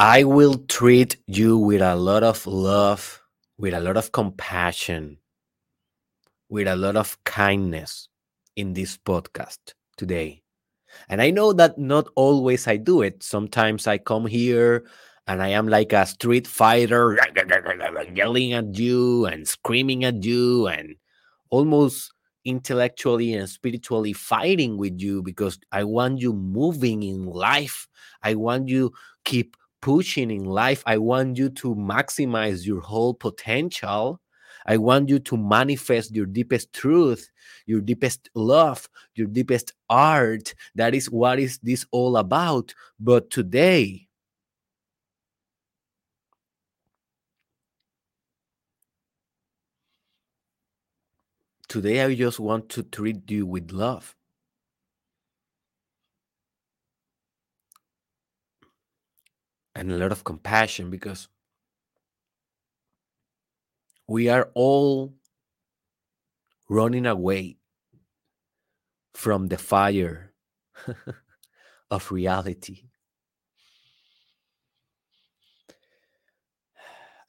I will treat you with a lot of love, with a lot of compassion, with a lot of kindness in this podcast today. And I know that not always I do it. Sometimes I come here and I am like a street fighter, yelling at you and screaming at you and almost intellectually and spiritually fighting with you because I want you moving in life. I want you keep pushing in life. I want you to maximize your whole potential. I want you to manifest your deepest truth, your deepest love, your deepest art. That is what is this all about. But today, today I just want to treat you with love. And a lot of compassion because we are all running away from the fire of reality.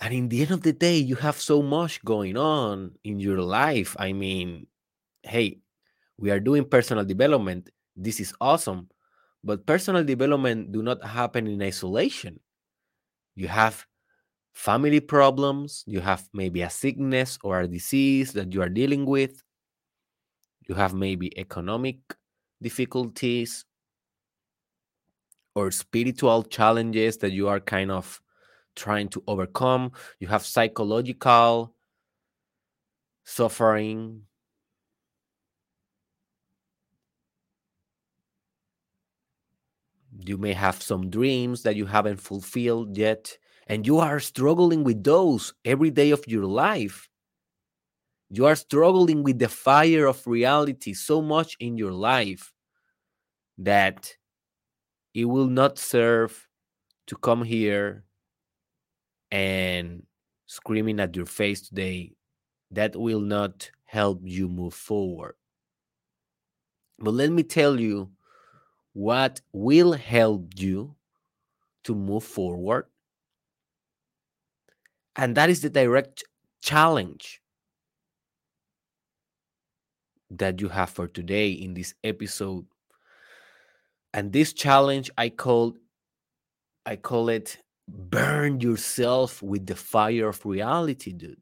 And in the end of the day, you have so much going on in your life. I mean, hey, we are doing personal development. This is awesome. But personal development do not happen in isolation. You have family problems, you have maybe a sickness or a disease that you are dealing with. You have maybe economic difficulties or spiritual challenges that you are kind of trying to overcome. You have psychological suffering. You may have some dreams that you haven't fulfilled yet, and you are struggling with those every day of your life. You are struggling with the fire of reality so much in your life that it will not serve to come here and screaming at your face today, that will not help you move forward. But let me tell you what will help you to move forward. And that is the direct challenge that you have for today in this episode. And this challenge I call I call it burn yourself with the fire of reality, dude.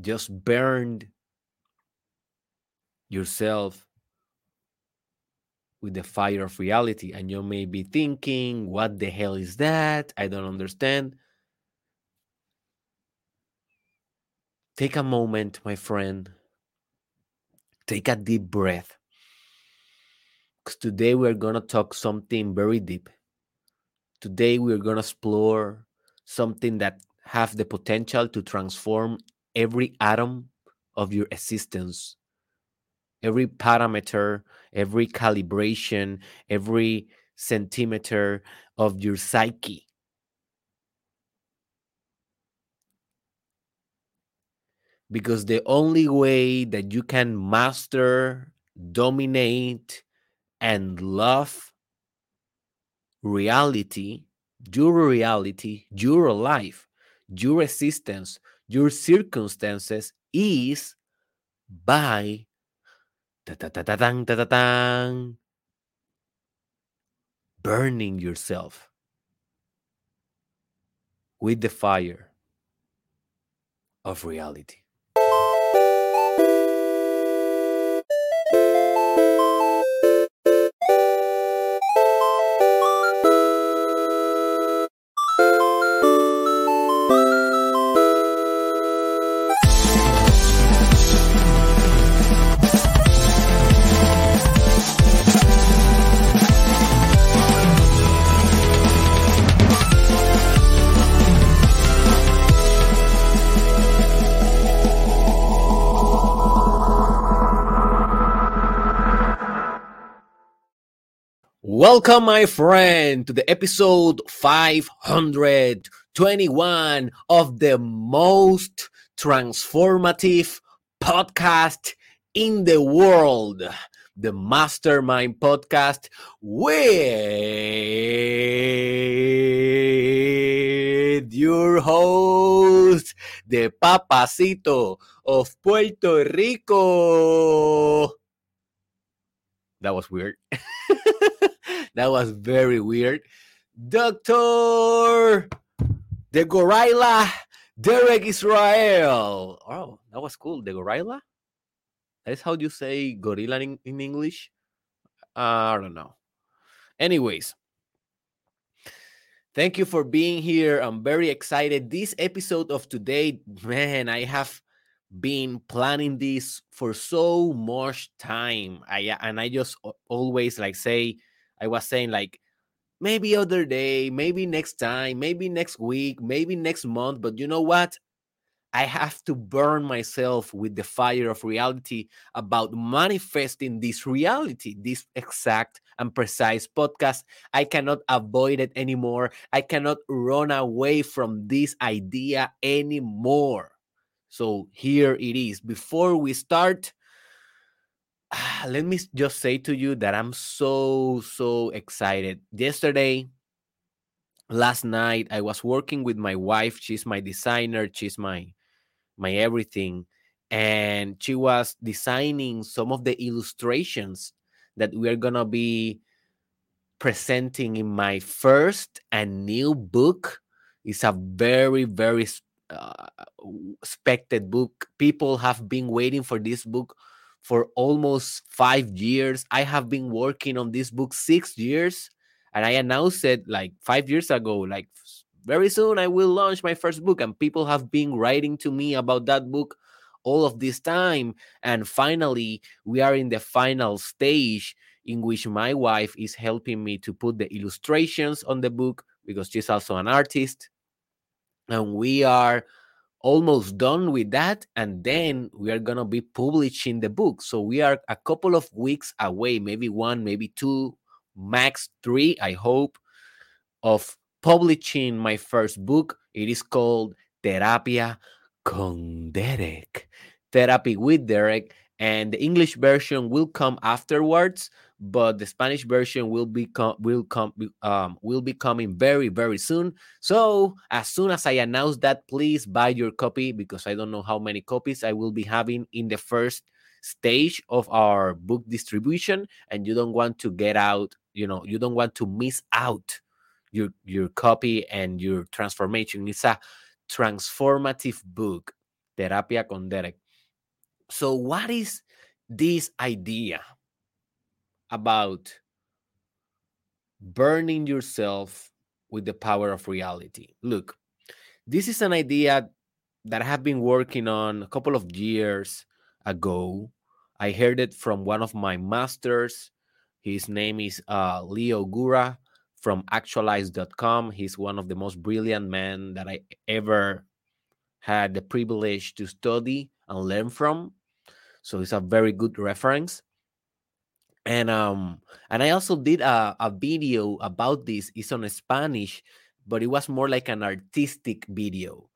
Just burned yourself with the fire of reality. And you may be thinking, what the hell is that? I don't understand. Take a moment, my friend. Take a deep breath Cause today we're going to talk something very deep. Today we're going to explore something that have the potential to transform every atom of your existence. Every parameter, every calibration, every centimeter of your psyche. Because the only way that you can master, dominate, and love reality, your reality, your life, your existence, your circumstances is by burning yourself with the fire of reality. Welcome, my friend, to the episode 521 of the most transformative podcast in the world. the Mastermind podcast with your host, the Papacito of Puerto Rico. That was weird. that was very weird. Doctor, the gorilla, Derek Israel. Oh, that was cool. The gorilla? That is how you say gorilla in, in English? Uh, I don't know. Anyways, thank you for being here. I'm very excited. This episode of today, man, I have been planning this for so much time. I and I just always like say, I was saying like maybe other day, maybe next time, maybe next week, maybe next month. But you know what? I have to burn myself with the fire of reality about manifesting this reality, this exact and precise podcast. I cannot avoid it anymore. I cannot run away from this idea anymore. So here it is. Before we start, let me just say to you that I'm so, so excited. Yesterday, last night, I was working with my wife. She's my designer, she's my my everything. And she was designing some of the illustrations that we are gonna be presenting in my first and new book. It's a very, very uh, expected book. People have been waiting for this book for almost five years. I have been working on this book six years, and I announced it like five years ago. Like very soon, I will launch my first book, and people have been writing to me about that book all of this time. And finally, we are in the final stage in which my wife is helping me to put the illustrations on the book because she's also an artist. And we are almost done with that and then we are going to be publishing the book. So we are a couple of weeks away maybe one maybe two max three i hope of publishing my first book. It is called terapia con derek. Therapy with derek and the english version will come afterwards but the Spanish version will be com- will come um, will be coming very very soon. So as soon as I announce that, please buy your copy because I don't know how many copies I will be having in the first stage of our book distribution, and you don't want to get out. You know, you don't want to miss out your your copy and your transformation. It's a transformative book, Terapia con Derek. So, what is this idea? About burning yourself with the power of reality. Look, this is an idea that I have been working on a couple of years ago. I heard it from one of my masters. His name is uh, Leo Gura from actualize.com. He's one of the most brilliant men that I ever had the privilege to study and learn from. So he's a very good reference and um and i also did a, a video about this it's on spanish but it was more like an artistic video.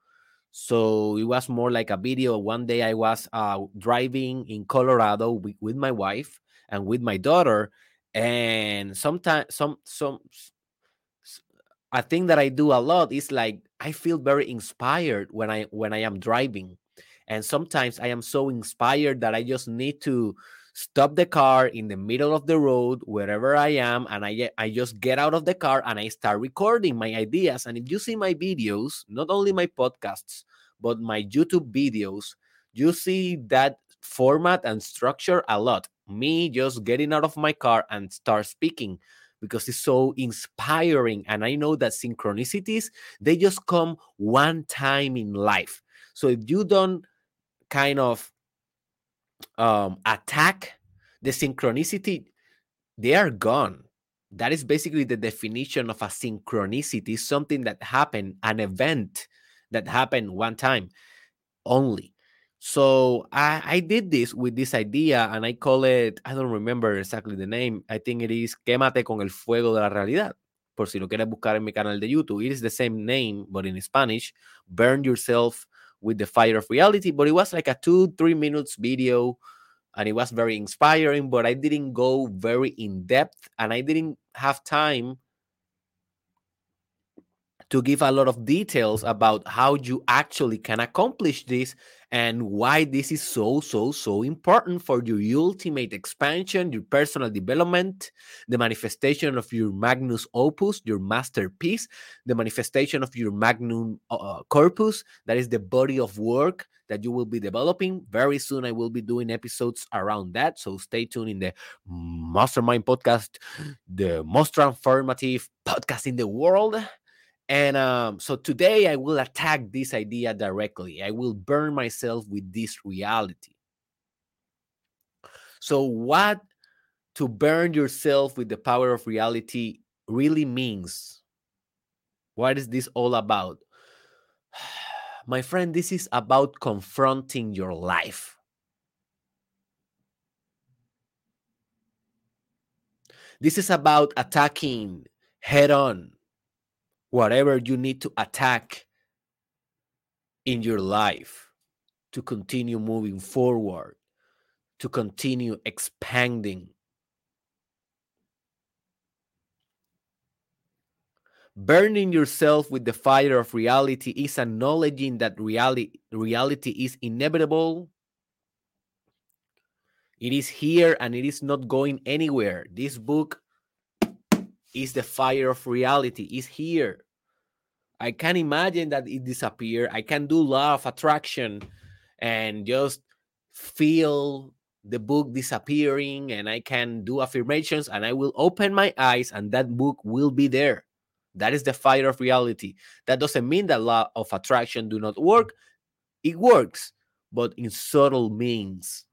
So it was more like a video one day i was uh, driving in colorado with, with my wife and with my daughter and sometimes some some a thing that i do a lot is like i feel very inspired when i when i am driving. And sometimes i am so inspired that i just need to stop the car in the middle of the road wherever I am and I I just get out of the car and I start recording my ideas. And if you see my videos not only my podcasts but my YouTube videos you see that format and structure a lot. Me just getting out of my car and start speaking because it's so inspiring. And I know that synchronicities they just come one time in life. So if you don't kind of um, attack the synchronicity, they are gone. That is basically the definition of a synchronicity, something that happened, an event that happened one time only. So I, I did this with this idea and I call it, I don't remember exactly the name. I think it is Quémate con el fuego de la realidad. Por si lo quieres buscar en mi canal de YouTube. It is the same name, but in Spanish. Burn yourself with the fire of reality. But it was like a two, three minutes video and it was very inspiring, but I didn't go very in depth and I didn't have time to give a lot of details about how you actually can accomplish this and why this is so, so, so important for your ultimate expansion, your personal development, the manifestation of your magnus opus, your masterpiece, the manifestation of your magnum uh, uh, corpus, that is the body of work that you will be developing. Very soon, I will be doing episodes around that. So stay tuned in the Mastermind podcast, the most transformative podcast in the world. And um, so today I will attack this idea directly. I will burn myself with this reality. So, what to burn yourself with the power of reality really means? What is this all about? My friend, this is about confronting your life. This is about attacking head on whatever you need to attack in your life to continue moving forward, to continue expanding. Burning yourself with the fire of reality is acknowledging that reality, reality is inevitable. It is here and it is not going anywhere. This book is the fire of reality is here. I can imagine that it disappear i can do law of attraction and just feel the book disappearing and i can do affirmations and i will open my eyes and that book will be there. That is the fire of reality. That doesn't mean that law of attraction do not work. It works but in subtle means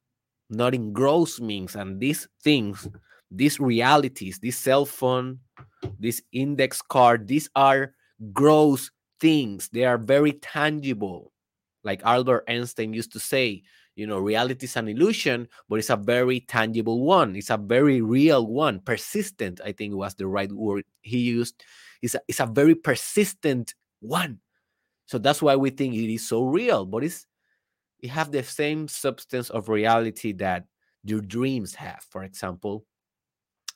not in gross means and these things these realities, this cell phone, this index card, these are gross things. They are very tangible. Like Albert Einstein used to say, you know, reality is an illusion, but it's a very tangible one. It's a very real one. Persistent, I think was the right word he used. It's a, it's a very persistent one. So that's why we think it is so real, but it's it have the same substance of reality that your dreams have. For example,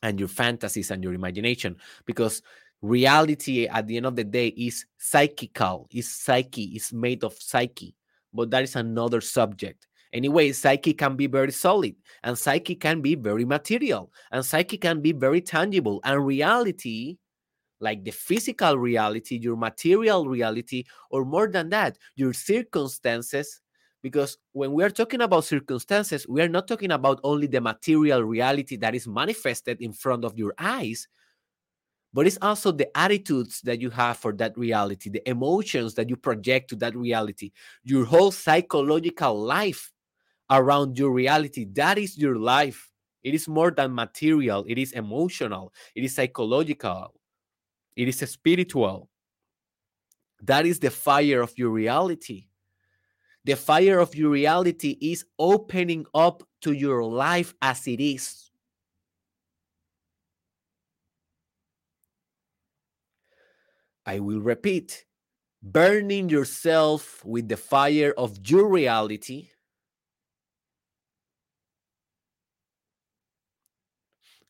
and your fantasies and your imagination because reality at the end of the day is psychical is psyche is made of psyche but that is another subject. Anyway psyche can be very solid and psyche can be very material and psyche can be very tangible and reality like the physical reality your material reality or more than that your circumstances because when we are talking about circumstances, we are not talking about only the material reality that is manifested in front of your eyes, but it's also the attitudes that you have for that reality, the emotions that you project to that reality, your whole psychological life around your reality. That is your life. It is more than material, it is emotional, it is psychological, it is spiritual. That is the fire of your reality. The fire of your reality is opening up to your life as it is. I will repeat burning yourself with the fire of your reality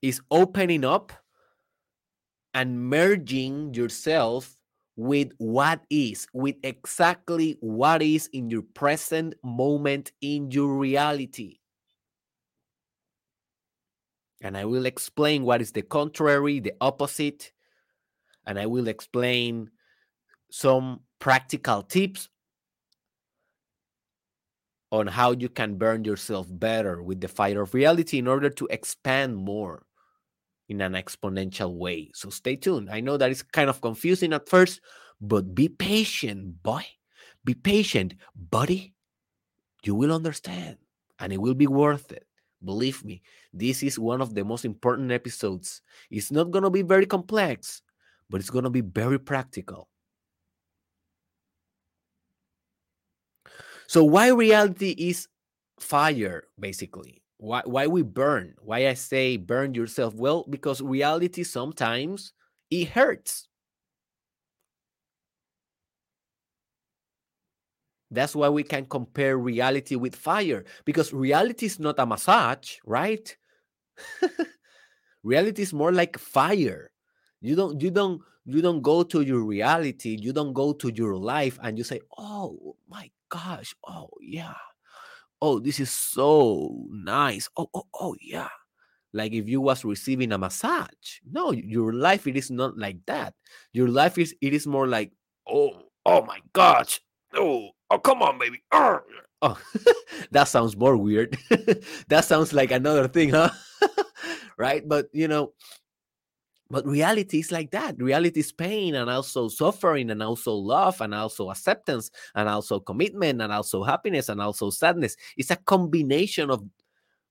is opening up and merging yourself with what is, with exactly what is in your present moment in your reality. And I will explain what is the contrary, the opposite, and I will explain some practical tips on how you can burn yourself better with the fire of reality in order to expand more in an exponential way. So stay tuned. I know that it's kind of confusing at first, but be patient, boy. Be patient, buddy. You will understand and it will be worth it. Believe me, this is one of the most important episodes. It's not going to be very complex, but it's going to be very practical. So, why reality is fire, basically? Why why we burn why i say burn yourself well because reality sometimes it hurts That's why we can compare reality with fire because reality is not a massage, right? reality is more like fire. You don't you don't you don't go to your reality, you don't go to your life and you say, "Oh my gosh, oh yeah. Oh, this is so nice. Oh, oh, oh yeah." Like if you was receiving a massage. No, your life it is not like that. Your life is it is more like, "Oh, oh my gosh. Oh, oh come on, baby." Oh, that sounds more weird. that sounds like another thing, huh? right? But you know, but reality is like that. Reality is pain and also suffering and also love and also acceptance and also commitment and also happiness and also sadness. It's a combination of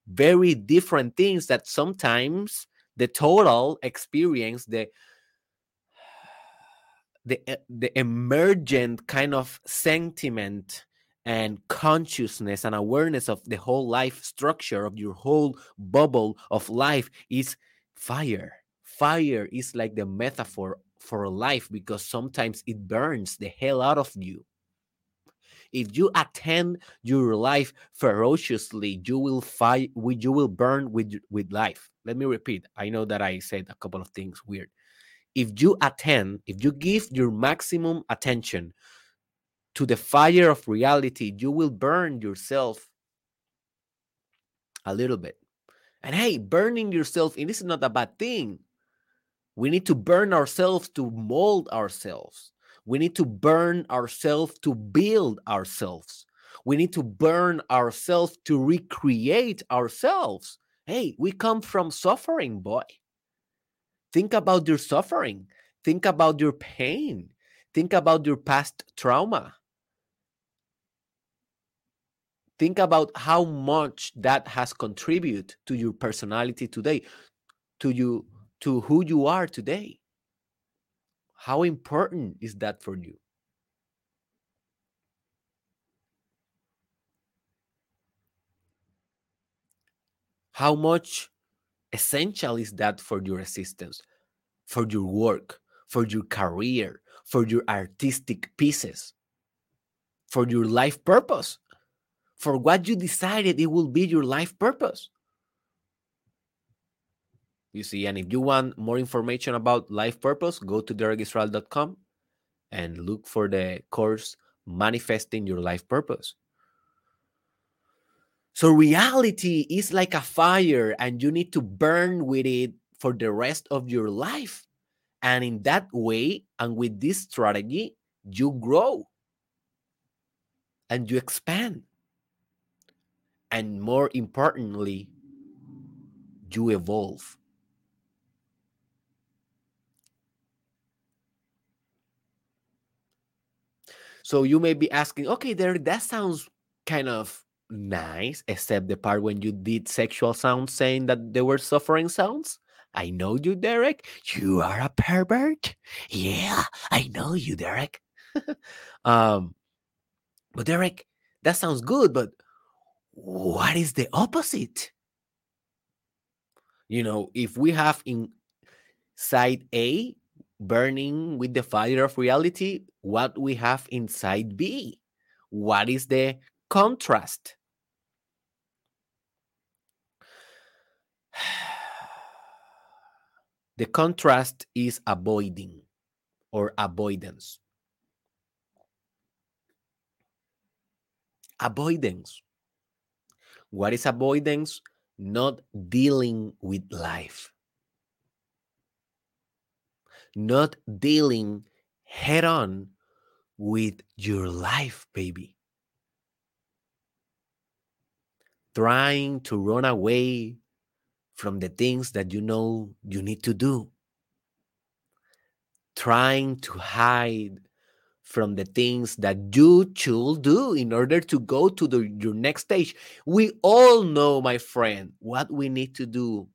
very different things that sometimes the total experience, the the eh, the emergent kind of sentiment and consciousness and awareness of the whole life structure of your whole bubble of life is fire fire is like the metaphor for life because sometimes it burns the hell out of you if you attend your life ferociously you will fight you will burn with with life let me repeat i know that i said a couple of things weird if you attend if you give your maximum attention to the fire of reality, you will burn yourself a little bit. And hey, burning yourself, and this is not a bad thing. We need to burn ourselves to mold ourselves. We need to burn ourselves to build ourselves. We need to burn ourselves to recreate ourselves. Hey, we come from suffering, boy. Think about your suffering. Think about your pain. Think about your past trauma think about how much that has contributed to your personality today to you to who you are today. How important is that for you? How much essential is that for your existence for your work for your career for your artistic pieces for your life purpose? For what you decided it will be your life purpose. You see, and if you want more information about life purpose, go to derekisrael.com and look for the course Manifesting Your Life Purpose. So, reality is like a fire, and you need to burn with it for the rest of your life. And in that way, and with this strategy, you grow and you expand and more importantly, you evolve. So you may be asking, okay, there that sounds kind of nice, except the part when you did sexual sounds saying that they were suffering sounds. I know you, Derek. You are a pervert. Yeah, I know you, Derek. um, but Derek, that sounds good, but what is the opposite? You know, if we have in side A burning with the fire of reality, what we have inside B? What is the contrast? the contrast is avoiding or avoidance. Avoidance what is avoidance? Not dealing with life, not dealing head on with your life, baby. Trying to run away from the things that you know you need to do. Trying to hide from the things that you should do in order to go to the, your next stage. We all know, my friend, what we need to do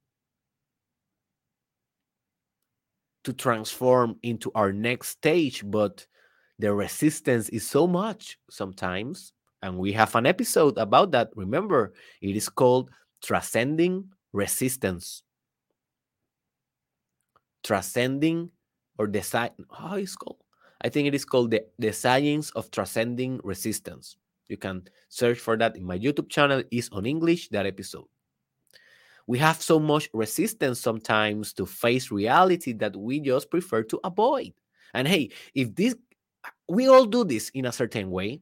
to transform into our next stage, but the resistance is so much sometimes. And we have an episode about that. Remember, it is called Transcending Resistance. Transcending or decide, how oh, is called? I think it is called the, the Science of Transcending Resistance. You can search for that in my YouTube channel. is on English, that episode. We have so much resistance sometimes to face reality that we just prefer to avoid. And hey, if this, we all do this in a certain way.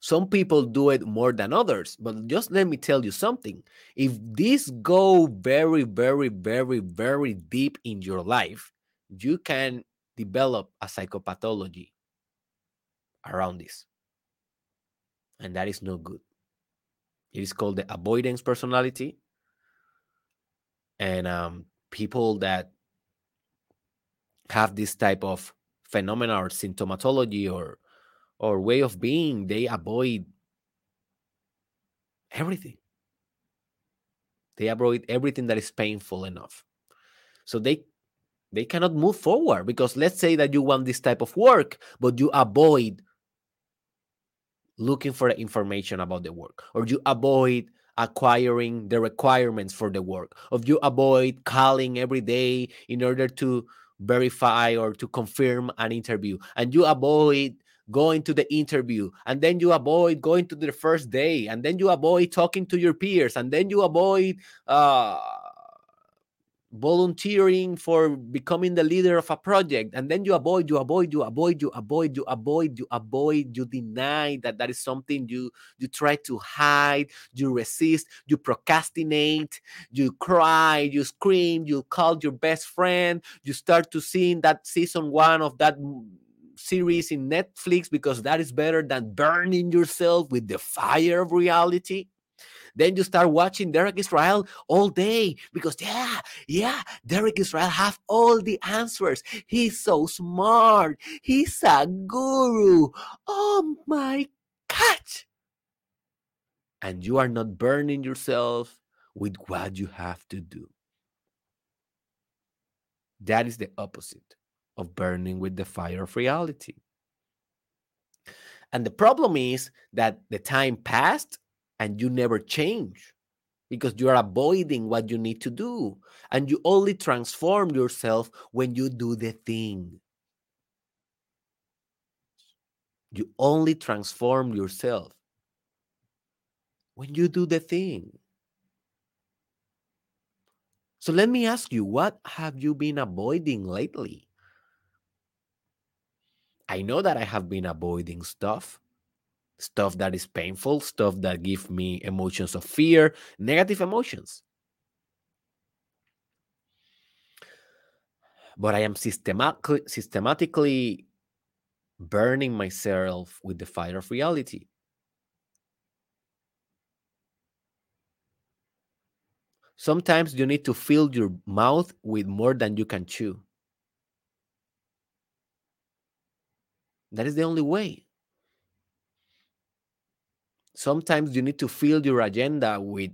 Some people do it more than others, but just let me tell you something. If this go very, very, very, very deep in your life, you can develop a psychopathology around this. And that is no good. It is called the avoidance personality. And um, people that have this type of phenomena or symptomatology or or way of being, they avoid everything. They avoid everything that is painful enough. So they they cannot move forward because let's say that you want this type of work, but you avoid looking for information about the work, or you avoid acquiring the requirements for the work, or you avoid calling every day in order to verify or to confirm an interview, and you avoid going to the interview and then you avoid going to the first day and then you avoid talking to your peers and then you avoid uh, volunteering for becoming the leader of a project and then you avoid you avoid you avoid you avoid you avoid you avoid you deny that that is something you you try to hide you resist you procrastinate you cry you scream you call your best friend you start to see that season one of that series in netflix because that is better than burning yourself with the fire of reality then you start watching Derek Israel all day because yeah, yeah, Derek Israel have all the answers. He's so smart. He's a guru. Oh my God. And you are not burning yourself with what you have to do. That is the opposite of burning with the fire of reality. And the problem is that the time passed and you never change because you are avoiding what you need to do. And you only transform yourself when you do the thing. You only transform yourself when you do the thing. So let me ask you, what have you been avoiding lately? I know that I have been avoiding stuff stuff that is painful, stuff that give me emotions of fear, negative emotions. But I am systematically, systematically burning myself with the fire of reality. Sometimes you need to fill your mouth with more than you can chew. That is the only way sometimes you need to fill your agenda with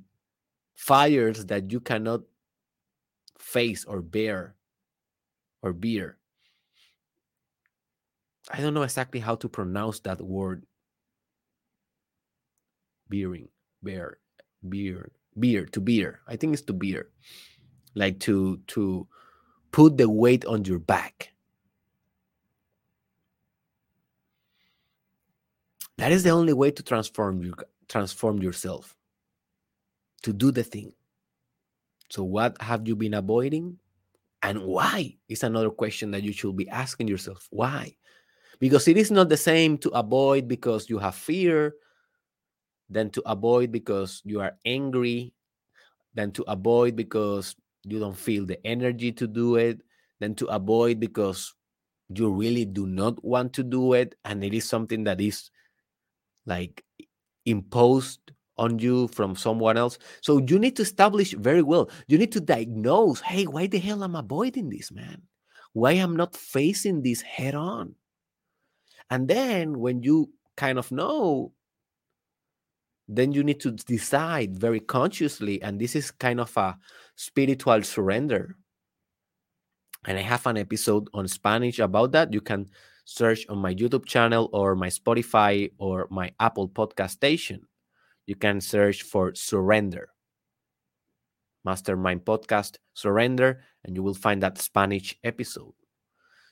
fires that you cannot face or bear or bear. I don't know exactly how to pronounce that word. Bearing, bear, beer, beer, to beer. I think it's to beer. Like to to put the weight on your back. That is the only way to transform you transform yourself. To do the thing. So what have you been avoiding? And why is another question that you should be asking yourself. Why? Because it is not the same to avoid because you have fear than to avoid because you are angry, than to avoid because you don't feel the energy to do it, than to avoid because you really do not want to do it and it is something that is like imposed on you from someone else. So you need to establish very well. You need to diagnose, hey, why the hell am I avoiding this, man? Why am I'm not facing this head on? And then when you kind of know, then you need to decide very consciously, and this is kind of a spiritual surrender. And I have an episode on Spanish about that. You can search on my YouTube channel or my Spotify or my Apple podcast station. You can search for Surrender. Mastermind Podcast Surrender, and you will find that Spanish episode.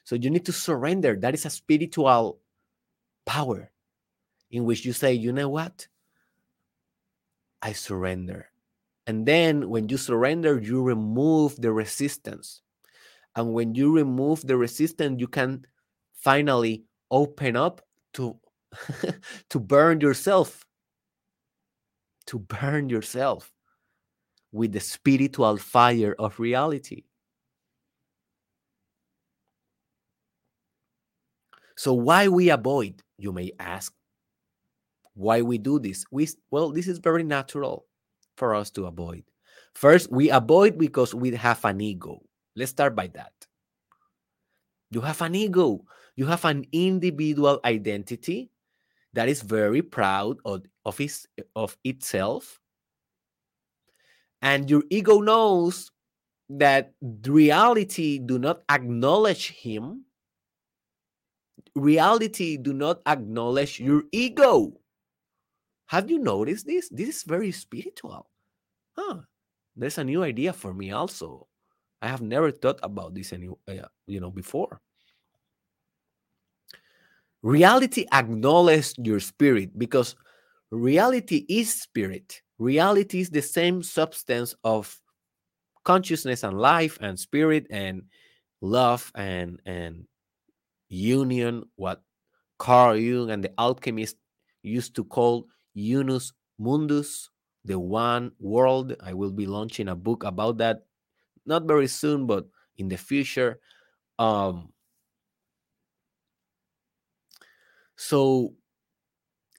So you need to surrender. That is a spiritual power in which you say, you know what? I surrender. And then when you surrender, you remove the resistance. And when you remove the resistance, you can finally open up to to burn yourself. To burn yourself with the spiritual fire of reality. So why we avoid you may ask why we do this? We well this is very natural for us to avoid. First we avoid because we have an ego. Let's start by that. You have an ego you have an individual identity that is very proud of, of, his, of itself. And your ego knows that reality do not acknowledge him. Reality do not acknowledge your ego. Have you noticed this? This is very spiritual. Huh. There's a new idea for me also. I have never thought about this any, uh, you know, before. Reality acknowledges your spirit because reality is spirit. Reality is the same substance of consciousness and life and spirit and love and and union what Carl Jung and the alchemist used to call unus mundus the one world i will be launching a book about that not very soon but in the future um So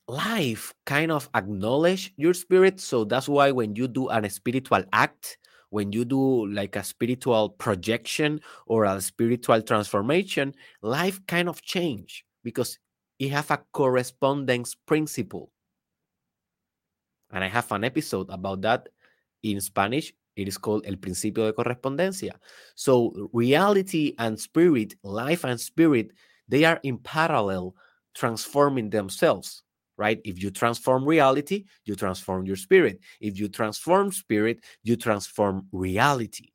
life kind of acknowledge your spirit. So that's why when you do an spiritual act, when you do like a spiritual projection or a spiritual transformation, life kind of change because it have a correspondence principle. And I have an episode about that in Spanish. It is called El Principio de Correspondencia. So reality and spirit, life and spirit, they are in parallel transforming themselves right? If you transform reality you transform your spirit. If you transform spirit you transform reality.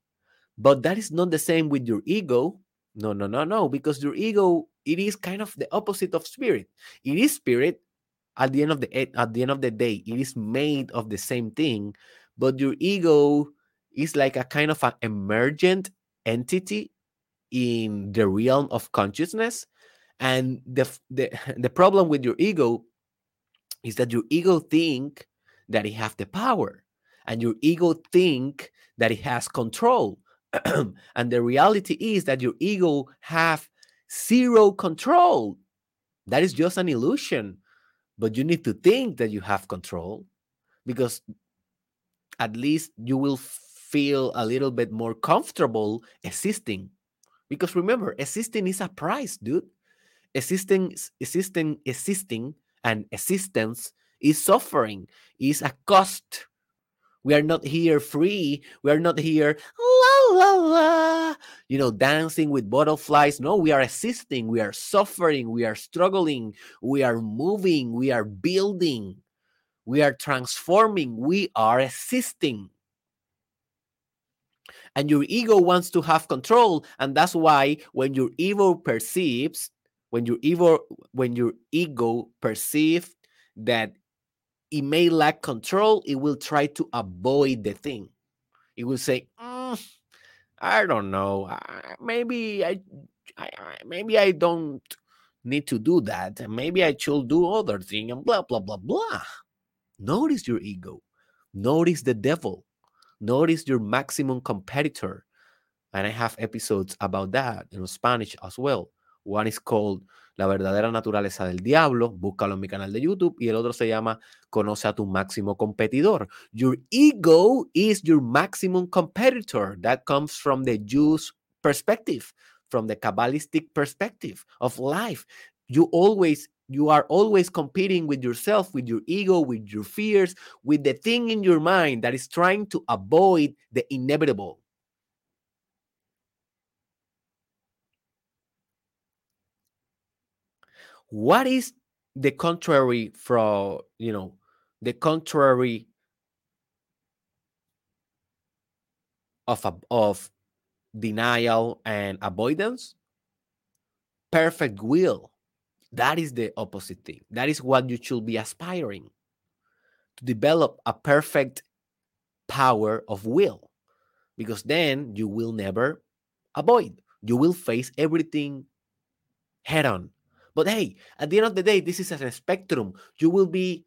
But that is not the same with your ego. No no no no because your ego it is kind of the opposite of spirit. It is spirit at the end of the at the end of the day. It is made of the same thing but your ego is like a kind of an emergent entity in the realm of consciousness and the, the the problem with your ego is that your ego think that it have the power and your ego think that it has control. And the reality is that your ego have zero control. That is just an illusion. But you need to think that you have control because at least you will feel a little bit more comfortable existing. Because remember existing is a price dude existing existing existing and existence is suffering is a cost. We are not here free. We are not here la la la you know dancing with butterflies. No we are existing. We are suffering. We are struggling. We are moving. We are building. We are transforming. We are existing. And your ego wants to have control and that's why when your ego perceives when your ego when your ego perceive that it may lack control it will try to avoid the thing. It will say mm, i don't know. Maybe I, I, maybe i don't need to do that. Maybe i should do other thing and blah blah blah blah. Notice your ego. Notice the devil. Notice your maximum competitor. And i have episodes about that in spanish as well One is called La verdadera naturaleza del diablo, búscalo en mi canal de YouTube, y el otro se llama Conoce a tu máximo competidor. Your ego is your maximum competitor. That comes from the Jews perspective, from the Kabbalistic perspective of life. You always you are always competing with yourself, with your ego, with your fears, with the thing in your mind that is trying to avoid the inevitable. What is the contrary from you know the contrary of a, of denial and avoidance perfect will. That is the opposite thing. That is what you should be aspiring to develop a perfect power of will, because then you will never avoid. You will face everything head on. But hey, at the end of the day, this is a spectrum. You will be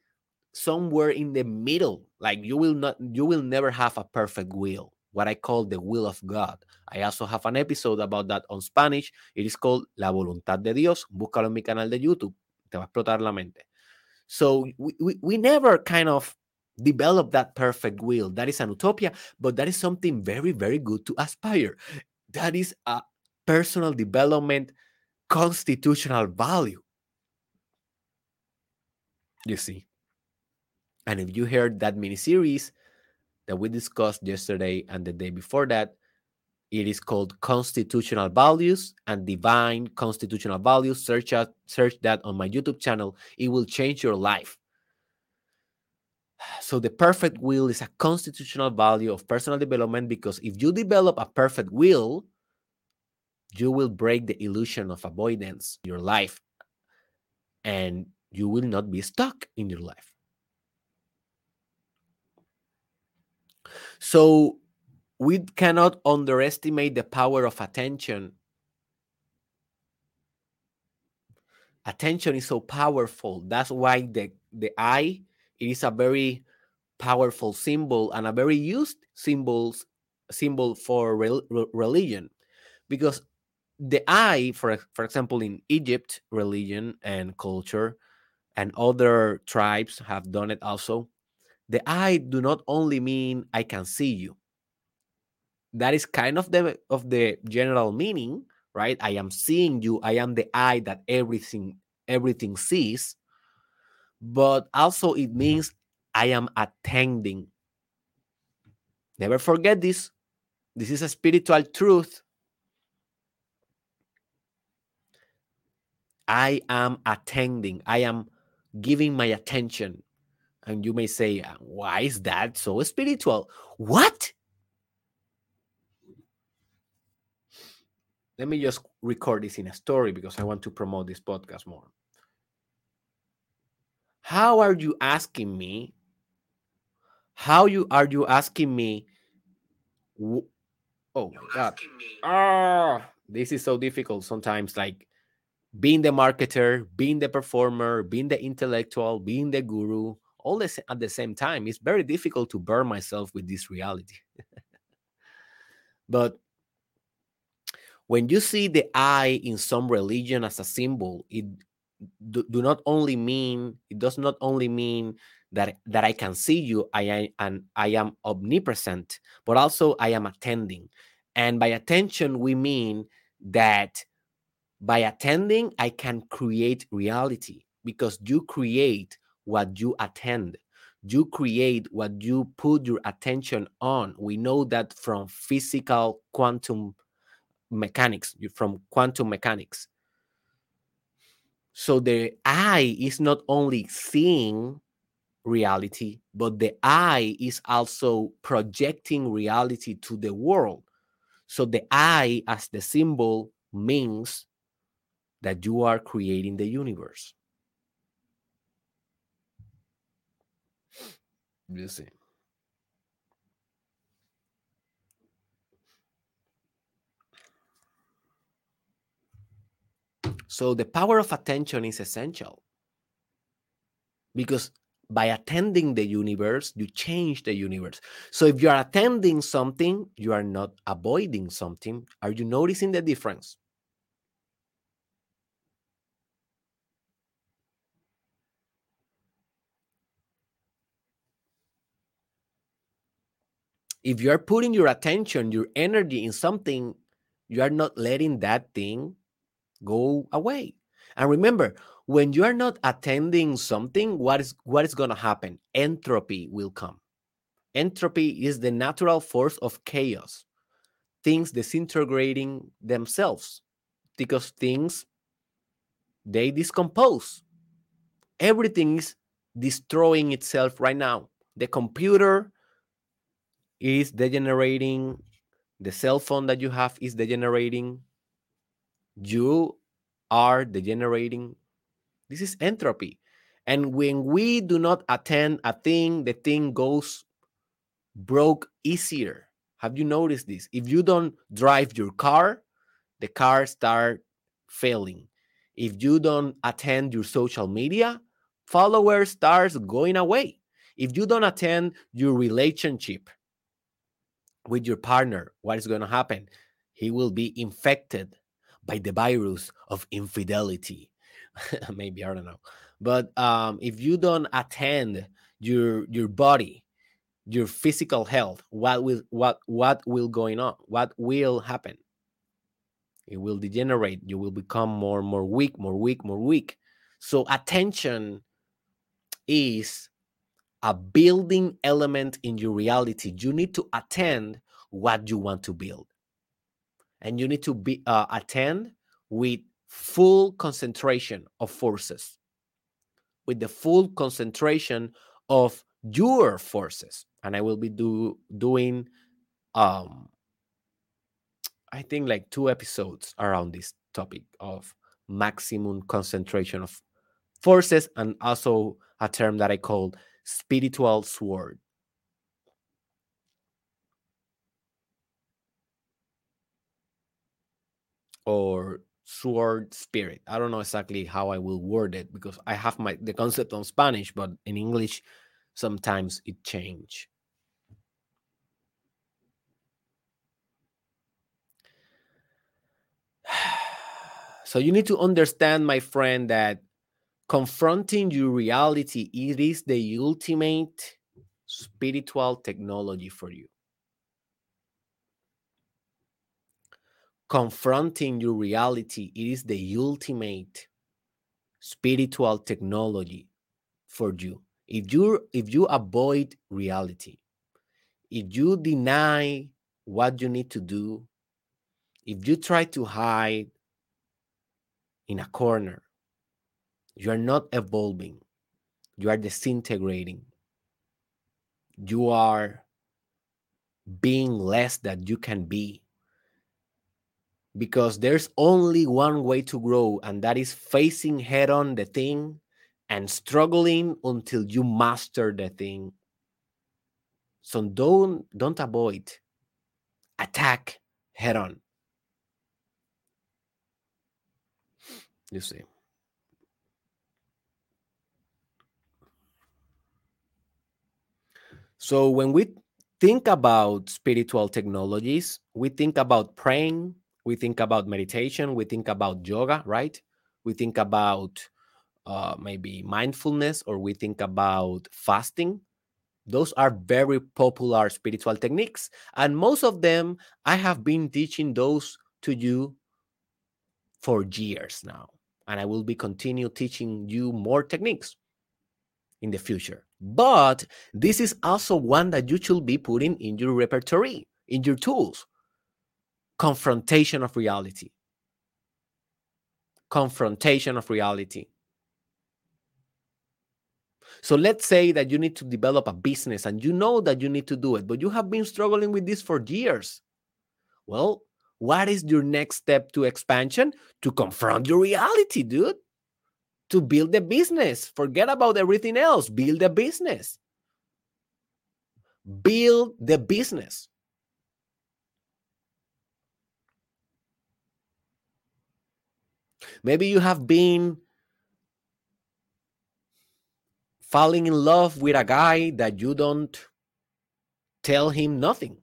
somewhere in the middle. Like you will not, you will never have a perfect will. What I call the will of God. I also have an episode about that on Spanish. It is called La Voluntad de Dios. Búscalo en mi canal de YouTube. Te va a explotar la mente. So we, we, we never kind of develop that perfect will. That is an utopia, but that is something very, very good to aspire. That is a personal development constitutional value. You see. And if you heard that mini series that we discussed yesterday and the day before that, it is called Constitutional Values and Divine Constitutional Values. Search out, search that on my YouTube channel. It will change your life. So the perfect will is a constitutional value of personal development because if you develop a perfect will, you will break the illusion of avoidance in your life and you will not be stuck in your life. So we cannot underestimate the power of attention. Attention is so powerful. That's why the, the eye is a very powerful symbol and a very used symbols symbol for re religion because the eye, for for example, in Egypt, religion and culture, and other tribes have done it also. The eye do not only mean I can see you. That is kind of the of the general meaning, right? I am seeing you. I am the eye that everything everything sees. But also it mm-hmm. means I am attending. Never forget this. This is a spiritual truth I am attending, I am giving my attention. And you may say, uh, why is that so spiritual? What? Let me just record this in a story because I want to promote this podcast more. How are you asking me? How you are you asking me? oh my god! Ah, this is so difficult sometimes. Like being the marketer, being the performer, being the intellectual, being the guru, all this at the same time. It's very difficult to burn myself with this reality. but when you see the eye in some religion as a symbol, it do, do not only mean it does not only mean that that I can see you, I and I am omnipresent, but also I am attending. And by attention, we mean that by attending, I can create reality because you create what you attend. You create what you put your attention on. We know that from physical quantum mechanics, from quantum mechanics. So the eye is not only seeing reality, but the eye is also projecting reality to the world. So the eye, as the symbol, means that you are creating the universe. You see. So the power of attention is essential because by attending the universe, you change the universe. So if you are attending something, you are not avoiding something. Are you noticing the difference? If you're putting your attention, your energy in something, you are not letting that thing go away. And remember, when you are not attending something, what is what is going to happen? Entropy will come. Entropy is the natural force of chaos. Things disintegrating themselves because things they decompose. Everything is destroying itself right now. The computer is degenerating the cell phone that you have is degenerating you are degenerating. This is entropy. And when we do not attend a thing, the thing goes broke easier. Have you noticed this? If you don't drive your car, the car start failing. If you don't attend your social media, followers starts going away. If you don't attend your relationship with your partner, what is going to happen? He will be infected by the virus of infidelity. Maybe I don't know. But um, if you don't attend your your body, your physical health, what will what what will going on? What will happen? It will degenerate. You will become more and more weak, more weak, more weak. So attention is a building element in your reality. You need to attend what you want to build, and you need to be uh, attend with full concentration of forces. With the full concentration of your forces. And i will be do doing um i think like two episodes around this topic of maximum concentration of forces and also a term that i call spiritual sword or sword spirit. I don't know exactly how I will word it because I have my the concept on Spanish, but in English sometimes it change. So you need to understand, my friend, that confronting your reality it is the ultimate spiritual technology for you. confronting your reality it is the ultimate spiritual technology for you if you if you avoid reality if you deny what you need to do if you try to hide in a corner you are not evolving you are disintegrating you are being less that you can be because there's only one way to grow, and that is facing head on the thing and struggling until you master the thing. So don't don't avoid, attack head on. You see. So when we think about spiritual technologies, we think about praying, we think about meditation, we think about yoga, right? We think about uh, maybe mindfulness, or we think about fasting. Those are very popular spiritual techniques. And most of them, I have been teaching those to you for years now. And I will be continue teaching you more techniques in the future. But this is also one that you should be putting in your repertoire, in your tools confrontation of reality. Confrontation of reality. So let's say that you need to develop a business and you know that you need to do it, but you have been struggling with this for years. Well, what is your next step to expansion? To confront your reality, dude. To build a business. Forget about everything else. Build a business. Build the business. Maybe you have been falling in love with a guy that you don't tell him nothing.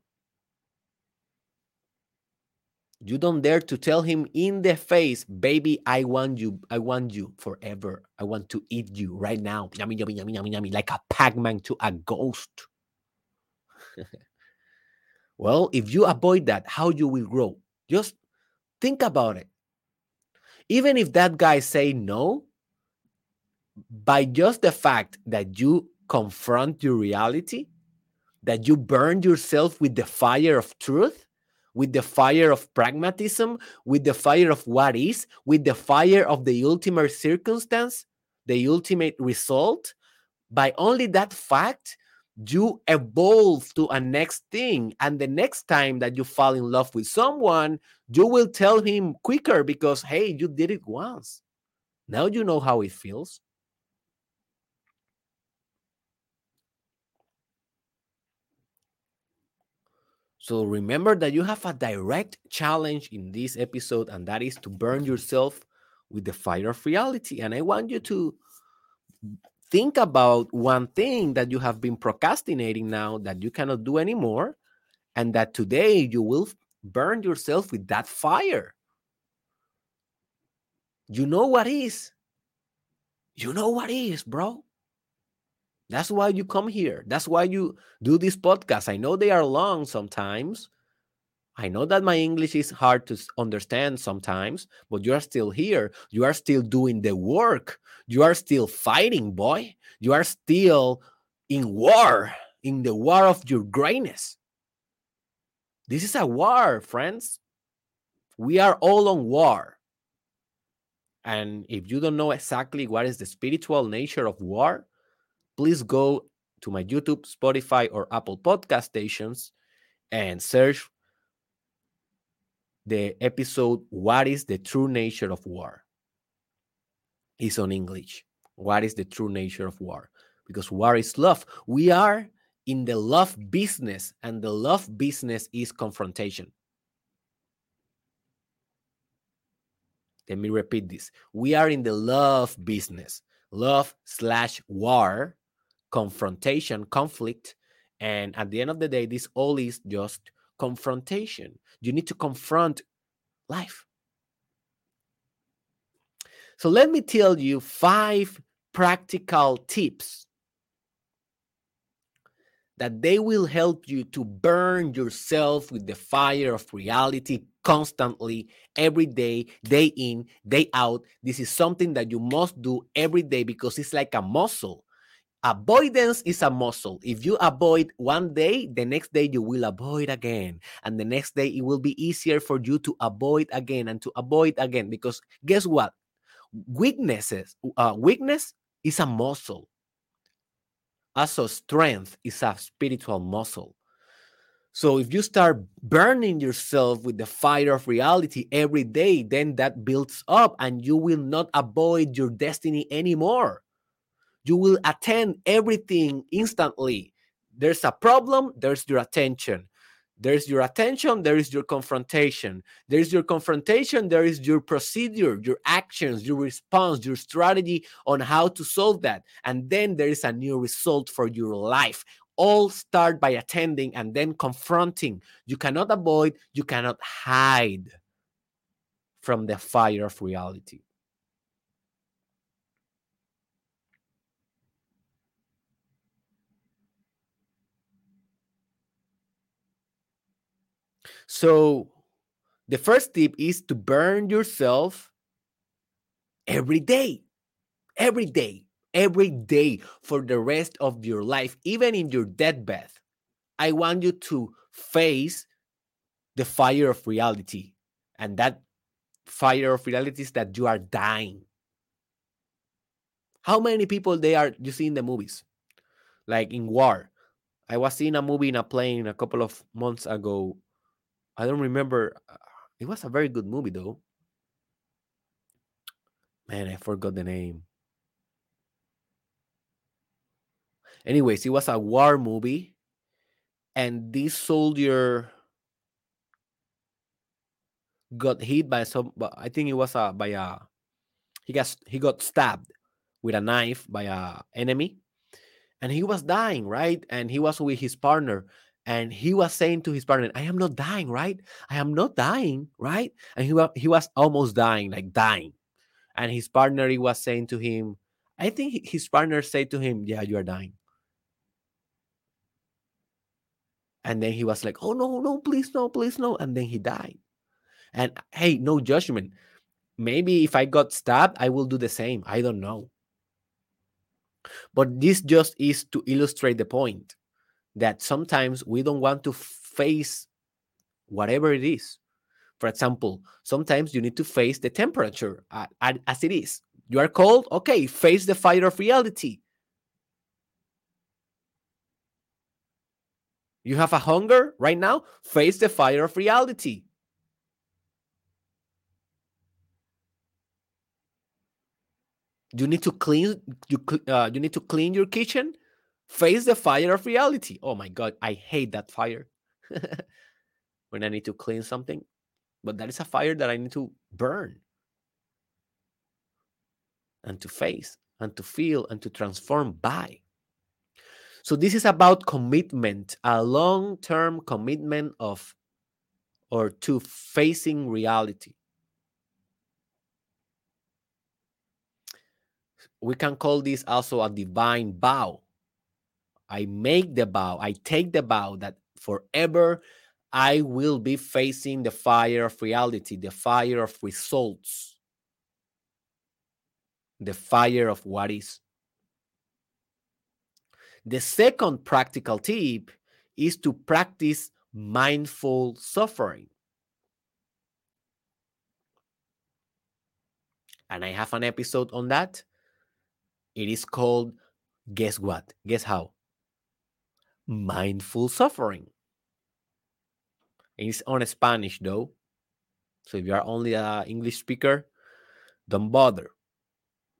You don't dare to tell him in the face, baby, I want you. I want you forever. I want to eat you right now. Yummy, yummy, yummy, yummy, yummy, like a Pac-Man to a ghost. well, if you avoid that, how you will grow? Just think about it even if that guy say no by just the fact that you confront your reality that you burn yourself with the fire of truth with the fire of pragmatism with the fire of what is with the fire of the ultimate circumstance the ultimate result by only that fact you evolve to a next thing. And the next time that you fall in love with someone, you will tell him quicker because, hey, you did it once. Now you know how it feels. So remember that you have a direct challenge in this episode, and that is to burn yourself with the fire of reality. And I want you to think about one thing that you have been procrastinating now that you cannot do anymore, and that today you will burn yourself with that fire. You know what is. You know what is, bro. That's why you come here. That's why you do this podcast. I know they are long sometimes. I know that my English is hard to understand sometimes, but you are still here. You are still doing the work. You are still fighting, boy. You are still in war, in the war of your greatness. This is a war, friends. We are all on war. And if you don't know exactly what is the spiritual nature of war, please go to my YouTube, Spotify, or Apple podcast stations and search the episode What is the True Nature of War? It's on English. What is the true nature of war? Because war is love. We are in the love business, and the love business is confrontation. Let me repeat this. We are in the love business, love slash war confrontation, conflict. And at the end of the day, this all is just confrontation. You need to confront life. So let me tell you five practical tips that they will help you to burn yourself with the fire of reality constantly every day day in day out this is something that you must do every day because it's like a muscle Avoidance is a muscle. If you avoid one day, the next day you will avoid again. And the next day it will be easier for you to avoid again and to avoid again. Because guess what? Weaknesses, uh, weakness is a muscle. Also, strength is a spiritual muscle. So if you start burning yourself with the fire of reality every day, then that builds up and you will not avoid your destiny anymore you will attend everything instantly. There's a problem, there's your attention. There's your attention, there is your confrontation. There's your confrontation, there is your procedure, your actions, your response, your strategy on how to solve that. And then there is a new result for your life. All start by attending and then confronting. You cannot avoid, you cannot hide from the fire of reality. So, the first tip is to burn yourself every day, every day, every day for the rest of your life, even in your deathbed. I want you to face the fire of reality. And that fire of reality is that you are dying. How many people they are you see in the movies? Like in war. I was seeing a movie in a plane a couple of months ago I don't remember. Uh, it was a very good movie though. Man, I forgot the name. Anyways, it was a war movie, and this soldier got hit by some. I think it was a by a. He got he got stabbed with a knife by a enemy, and he was dying, right? And he was with his partner, and he was saying to his partner, I am not dying, right? I am not dying, right? And he, he was almost dying, like dying. And his partner he was saying to him, I think his partner said to him, Yeah, you are dying. And then he was like, Oh, no, no, please, no, please, no. And then he died. And hey, no judgment. Maybe if I got stabbed, I will do the same. I don't know. But this just is to illustrate the point that sometimes we don't want to face whatever it is. For example, sometimes you need to face the temperature as it is. You are cold? Okay, face the fire of reality. You have a hunger right now? Face the fire of reality. You need to clean you uh, you need to clean your kitchen. Face the fire of reality. Oh my god, I hate that fire. when I need to clean something, but that is a fire that I need to burn and to face and to feel and to transform by. So this is about commitment, a long-term commitment of or to facing reality. we can call this also a divine vow. I make the vow, I take the vow that forever I will be facing the fire of reality, the fire of results, the fire of what is. The second practical tip is to practice mindful suffering. And I have an episode on that it is called, guess what? Guess how? Mindful suffering. It's on Spanish though. So if you are only an English speaker, don't bother.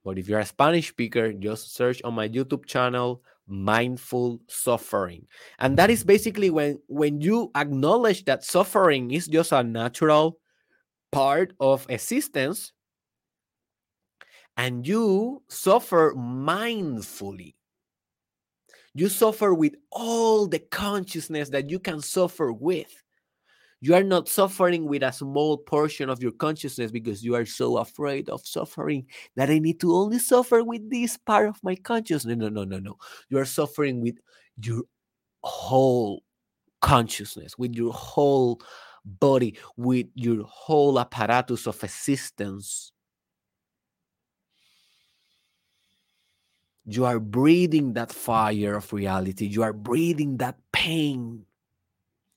But if you're a Spanish speaker, just search on my YouTube channel mindful suffering. And that is basically when when you acknowledge that suffering is just a natural part of existence and you suffer mindfully. You suffer with all the consciousness that you can suffer with. You are not suffering with a small portion of your consciousness because you are so afraid of suffering that I need to only suffer with this part of my consciousness. No, no, no, no. You are suffering with your whole consciousness, with your whole body, with your whole apparatus of existence You are breathing that fire of reality. You are breathing that pain.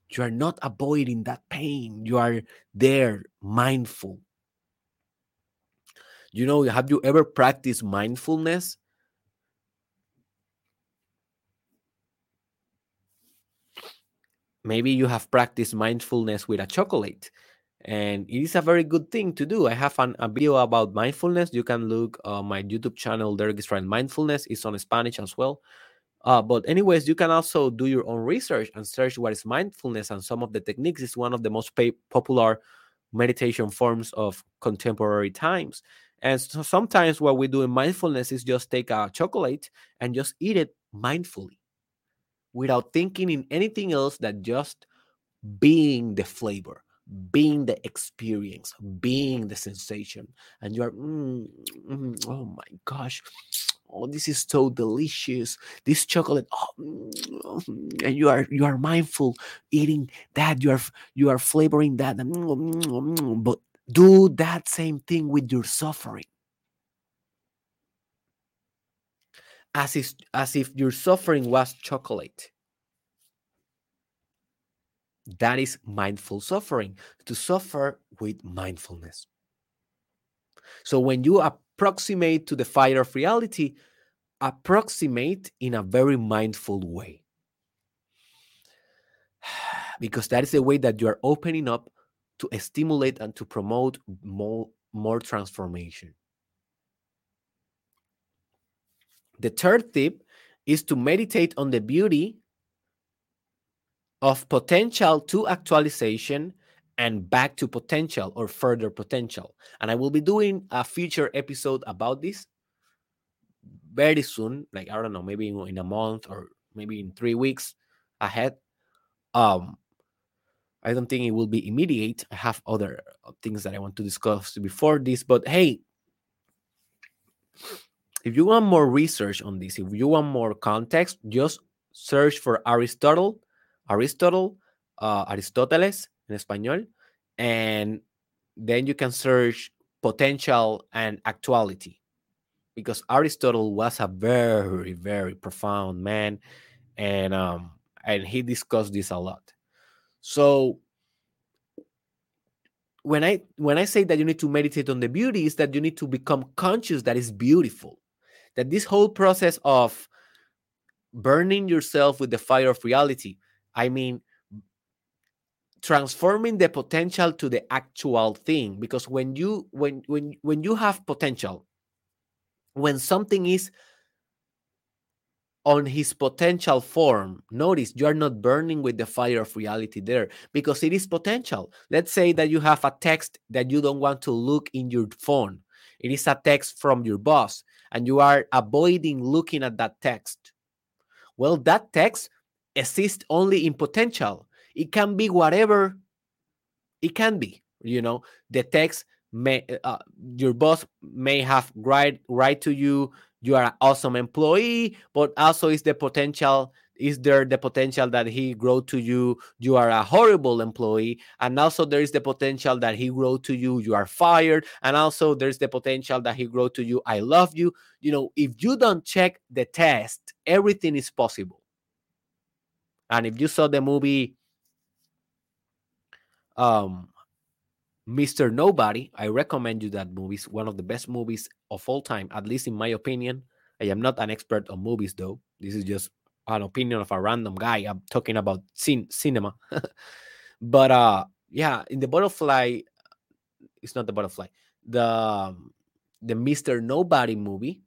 You are not avoiding that pain. You are there, mindful. You know, have you ever practiced mindfulness? Maybe you have practiced mindfulness with a chocolate and it is a very good thing to do. I have an, a video about mindfulness. You can look on my YouTube channel, Derek Israel Mindfulness. It's on Spanish as well. Uh, but anyways, you can also do your own research and search what is mindfulness and some of the techniques. is one of the most popular meditation forms of contemporary times. And so sometimes what we do in mindfulness is just take a chocolate and just eat it mindfully without thinking in anything else that just being the flavor being the experience, being the sensation, and you are, mm, mm, oh my gosh, oh this is so delicious. This chocolate, oh, mm, and you are you are mindful eating that. You are you are flavoring that, but do that same thing with your suffering. As if as if your suffering was chocolate that is mindful suffering, to suffer with mindfulness. So when you approximate to the fire of reality, approximate in a very mindful way. Because that is the way that you are opening up to stimulate and to promote more, more transformation. The third tip is to meditate on the beauty of potential to actualization and back to potential or further potential. And I will be doing a future episode about this very soon, like I don't know, maybe in a month or maybe in three weeks ahead. Um, I don't think it will be immediate. I have other things that I want to discuss before this, but hey, if you want more research on this, if you want more context, just search for Aristotle Aristotle, uh, Aristoteles in español, and then you can search potential and actuality because Aristotle was a very, very profound man, and um, and he discussed this a lot. So when I when I say that you need to meditate on the beauty, is that you need to become conscious that it's beautiful. That this whole process of burning yourself with the fire of reality I mean, transforming the potential to the actual thing because when you when when when you have potential when something is on his potential form notice you are not burning with the fire of reality there because it is potential. Let's say that you have a text that you don't want to look in your phone. It is a text from your boss and you are avoiding looking at that text. Well that text exists only in potential it can be whatever it can be. You know, the text may uh, your boss may have write write to you. You are an awesome employee, but also is the potential is there the potential that he grow to you you are a horrible employee and also there is the potential that he grow to you you are fired and also there's the potential that he grow to you i love you you know if you don't check the test everything is possible and if you saw the movie um Mr. Nobody, I recommend you that movie. It's one of the best movies of all time, at least in my opinion. I am not an expert on movies though. This is just an opinion of a random guy. I'm talking about cin- cinema. but uh yeah, in the butterfly it's not the butterfly. The um, the Mr. Nobody movie,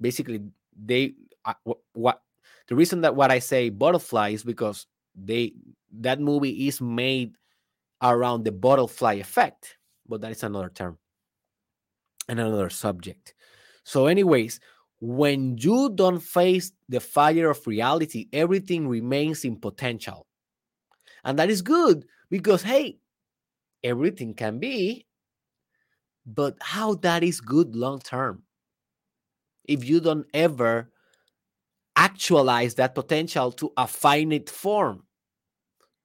basically they uh, what, what the reason that what I say butterfly is because they that movie is made around the butterfly effect, but that is another term and another subject. So, anyways, when you don't face the fire of reality, everything remains in potential. And that is good because, hey, everything can be, but how that is good long term if you don't ever actualize that potential to a finite form,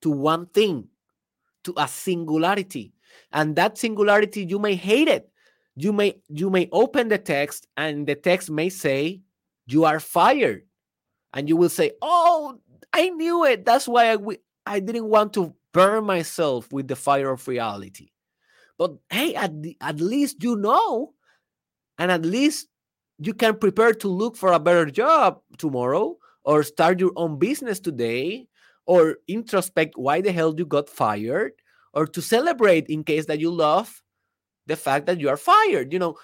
to one thing, to a singularity. And that singularity you may hate it. You may you may open the text and the text may say you are fired. And you will say oh i knew it. That's why i i didn't want to burn myself with the fire of reality. But hey at, the, at least you know. And at least you can prepare to look for a better job tomorrow or start your own business today or introspect why the hell you got fired or to celebrate in case that you love the fact that you are fired you know.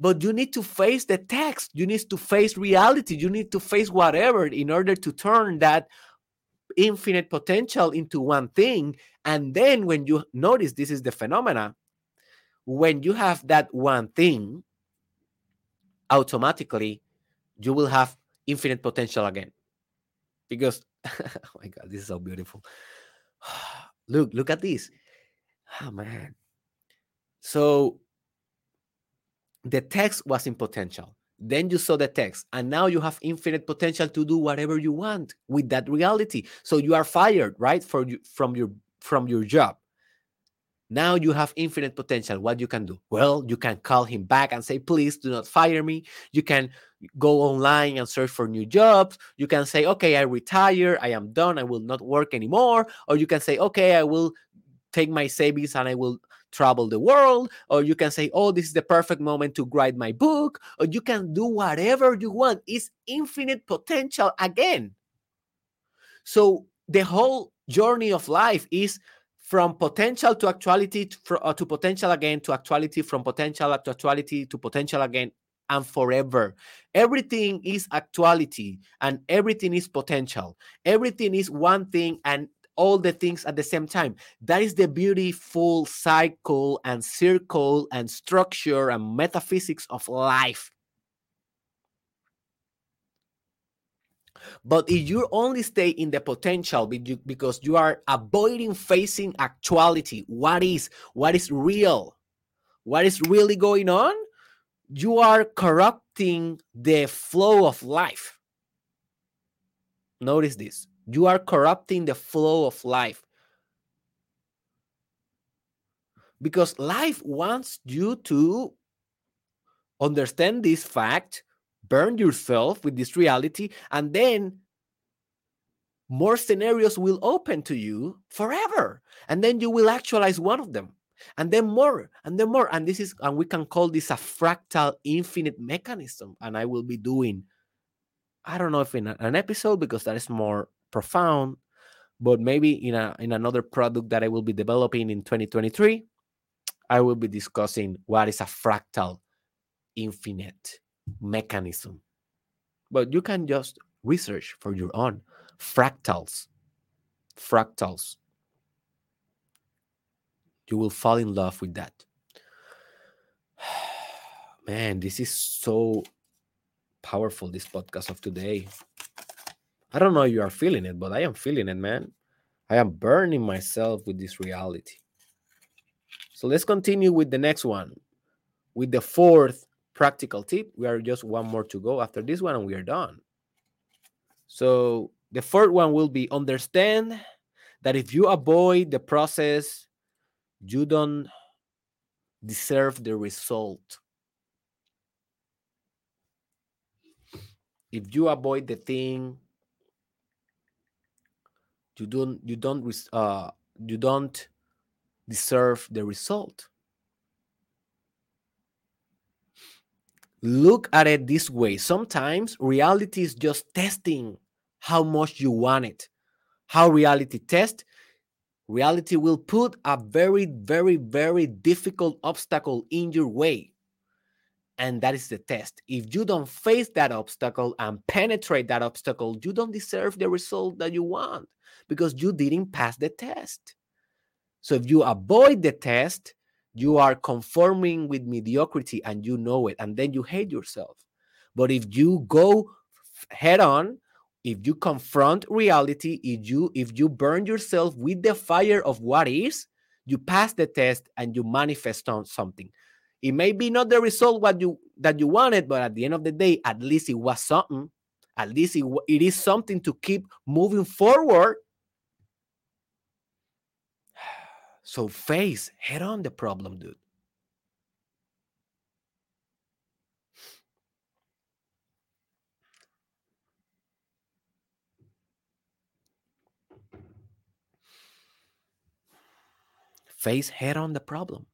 But you need to face the text. You need to face reality. You need to face whatever in order to turn that infinite potential into one thing. And then when you notice this is the phenomena when you have that one thing automatically you will have infinite potential again. Because oh my god this is so beautiful. Look look at this. Oh man. So the text was in potential. Then you saw the text and now you have infinite potential to do whatever you want with that reality. So you are fired right for you from your from your job now you have infinite potential. What you can do? Well, you can call him back and say, please do not fire me. You can go online and search for new jobs. You can say, okay, I retire. I am done. I will not work anymore. Or you can say, okay, I will take my savings and I will travel the world. Or you can say, oh, this is the perfect moment to write my book. Or you can do whatever you want. It's infinite potential again. So the whole journey of life is from potential to actuality to, uh, to potential again to actuality from potential to actuality to potential again and forever. Everything is actuality and everything is potential. Everything is one thing and all the things at the same time. That is the beautiful cycle and circle and structure and metaphysics of life But if you only stay in the potential because you are avoiding facing actuality, what is what is real, what is really going on, you are corrupting the flow of life. Notice this. You are corrupting the flow of life. Because life wants you to understand this fact burn yourself with this reality, and then more scenarios will open to you forever. And then you will actualize one of them. And then more, and then more. And this is, and we can call this a fractal infinite mechanism. And I will be doing, I don't know if in an episode, because that is more profound, but maybe in a in another product that I will be developing in 2023, I will be discussing what is a fractal infinite mechanism. But you can just research for your own fractals. Fractals. You will fall in love with that. Man, this is so powerful, this podcast of today. I don't know you are feeling it, but I am feeling it, man. I am burning myself with this reality. So let's continue with the next one. With the fourth practical tip, we are just one more to go after this one and we are done. So the fourth one will be understand that if you avoid the process, you don't deserve the result. If you avoid the thing, you don't you don't uh you don't deserve the result. Look at it this way. Sometimes reality is just testing how much you want it. How reality test? Reality will put a very, very, very difficult obstacle in your way. And that is the test. If you don't face that obstacle and penetrate that obstacle, you don't deserve the result that you want because you didn't pass the test. So if you avoid the test, you are conforming with mediocrity and you know it, and then you hate yourself. But if you go head on, if you confront reality, if you if you burn yourself with the fire of what is, you pass the test and you manifest on something. It may be not the result what you that you wanted, but at the end of the day, at least it was something. At least it, it is something to keep moving forward. So face head on the problem, dude. Face head on the problem.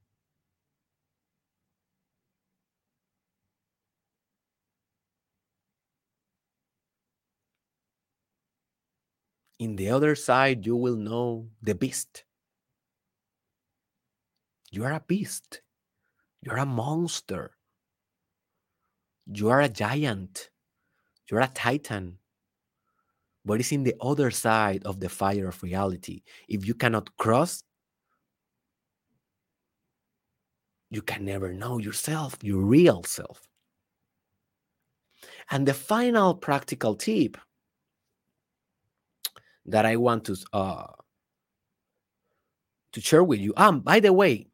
In the other side, you will know the beast. You are a beast. You're a monster. You are a giant. You're a titan. But it's in the other side of the fire of reality. If you cannot cross, you can never know yourself, your real self. And the final practical tip that I want to uh, to share with you. Um, by the way,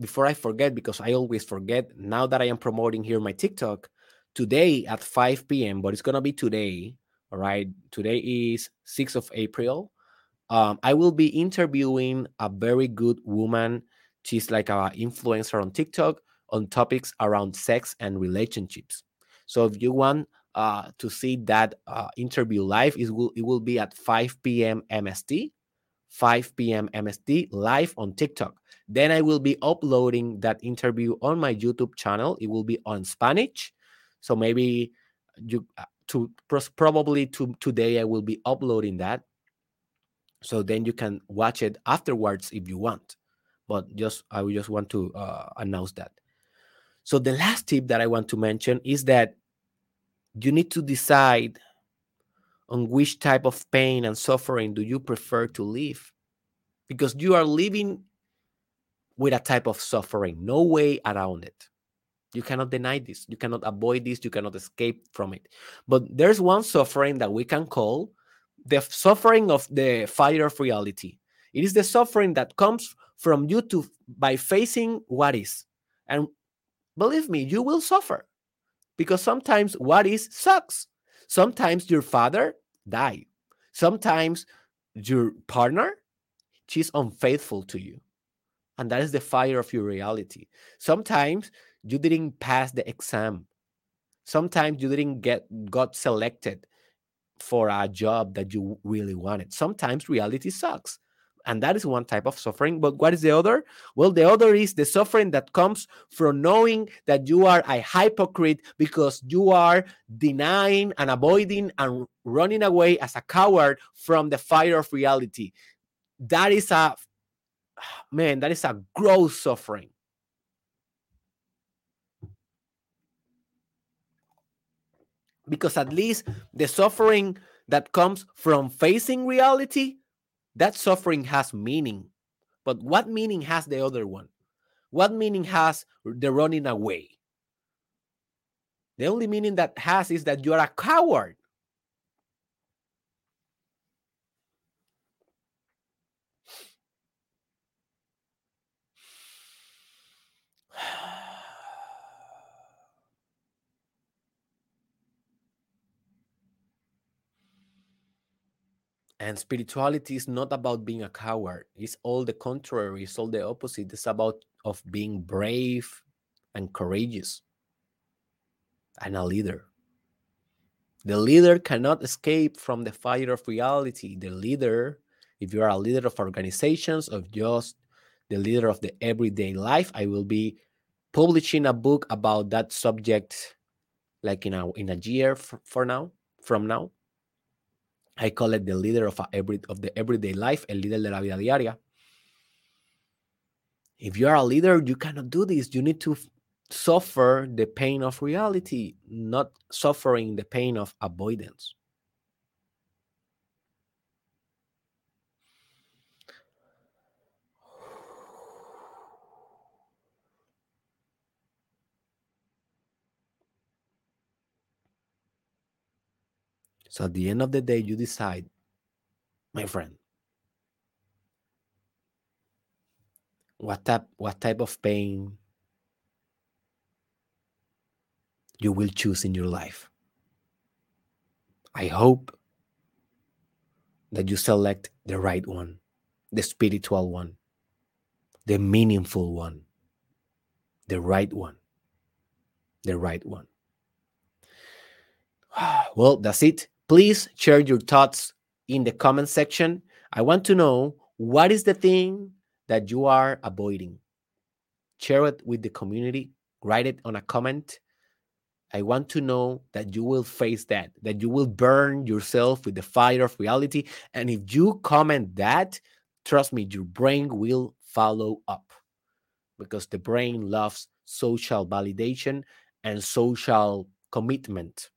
before I forget, because I always forget, now that I am promoting here my TikTok today at 5 p.m., but it's gonna be today. All right, today is 6th of April. Um, I will be interviewing a very good woman. She's like a influencer on TikTok on topics around sex and relationships. So if you want uh, to see that uh, interview live, it will it will be at 5 p.m. MST, 5 p.m. MST live on TikTok. Then I will be uploading that interview on my YouTube channel. It will be on Spanish, so maybe you uh, to probably to today I will be uploading that. So then you can watch it afterwards if you want. But just I just want to uh, announce that. So the last tip that I want to mention is that you need to decide on which type of pain and suffering do you prefer to live? Because you are living with a type of suffering no way around it. You cannot deny this. You cannot avoid this. You cannot escape from it. But there's one suffering that we can call the suffering of the fire of reality. It is the suffering that comes from you to by facing what is. And believe me you will suffer. Because sometimes what is sucks. Sometimes your father died. Sometimes your partner, she's unfaithful to you. And that is the fire of your reality. Sometimes you didn't pass the exam. Sometimes you didn't get got selected for a job that you really wanted. Sometimes reality sucks. And that is one type of suffering. But what is the other? Well, the other is the suffering that comes from knowing that you are a hypocrite because you are denying and avoiding and running away as a coward from the fire of reality. That is a man, that is a gross suffering. Because at least the suffering that comes from facing reality, that suffering has meaning. But what meaning has the other one? What meaning has the running away? The only meaning that has is that you are a coward. And spirituality is not about being a coward. It's all the contrary. It's all the opposite. It's about of being brave and courageous and a leader. The leader cannot escape from the fire of reality. The leader, if you are a leader of organizations, of just the leader of the everyday life, I will be publishing a book about that subject like in a in a year for, for now from now I call it the leader of, every, of the everyday life, el líder de la vida diaria. If you are a leader, you cannot do this. You need to suffer the pain of reality, not suffering the pain of avoidance. So at the end of the day, you decide, my friend, what type, what type of pain you will choose in your life. I hope that you select the right one, the spiritual one, the meaningful one, the right one, the right one. Well, that's it. Please share your thoughts in the comment section. I want to know what is the thing that you are avoiding. Share it with the community, write it on a comment. I want to know that you will face that, that you will burn yourself with the fire of reality. And if you comment that, trust me, your brain will follow up because the brain loves social validation and social commitment.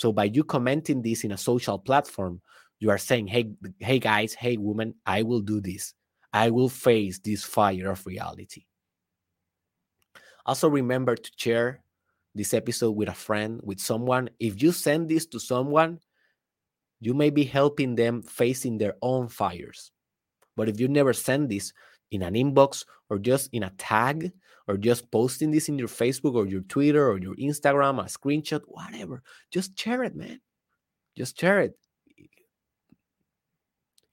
So by you commenting this in a social platform, you are saying, "Hey, hey guys, hey woman, I will do this. I will face this fire of reality." Also remember to share this episode with a friend, with someone. If you send this to someone, you may be helping them facing their own fires. But if you never send this in an inbox or just in a tag, or just posting this in your Facebook or your Twitter or your Instagram, a screenshot, whatever. Just share it, man. Just share it.